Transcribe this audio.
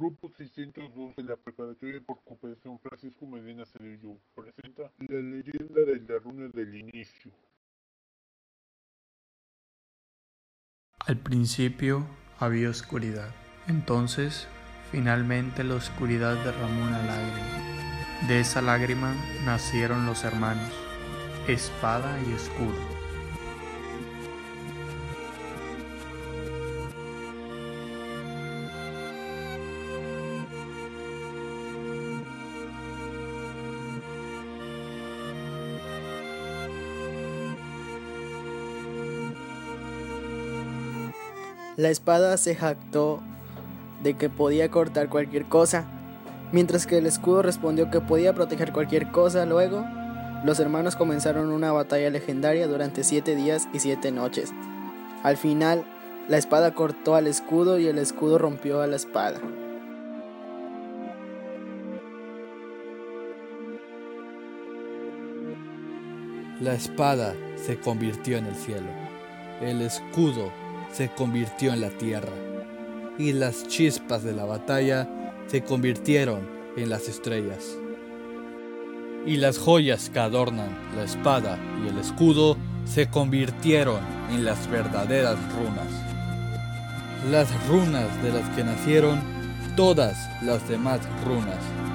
Grupo 602 de la Preparatoria por Cooperación Francisco Medina Cedillo presenta la leyenda de la runa del inicio. Al principio había oscuridad. Entonces, finalmente la oscuridad derramó una lágrima. De esa lágrima nacieron los hermanos, espada y escudo. La espada se jactó de que podía cortar cualquier cosa, mientras que el escudo respondió que podía proteger cualquier cosa. Luego, los hermanos comenzaron una batalla legendaria durante siete días y siete noches. Al final, la espada cortó al escudo y el escudo rompió a la espada. La espada se convirtió en el cielo. El escudo se convirtió en la tierra, y las chispas de la batalla se convirtieron en las estrellas. Y las joyas que adornan la espada y el escudo se convirtieron en las verdaderas runas. Las runas de las que nacieron todas las demás runas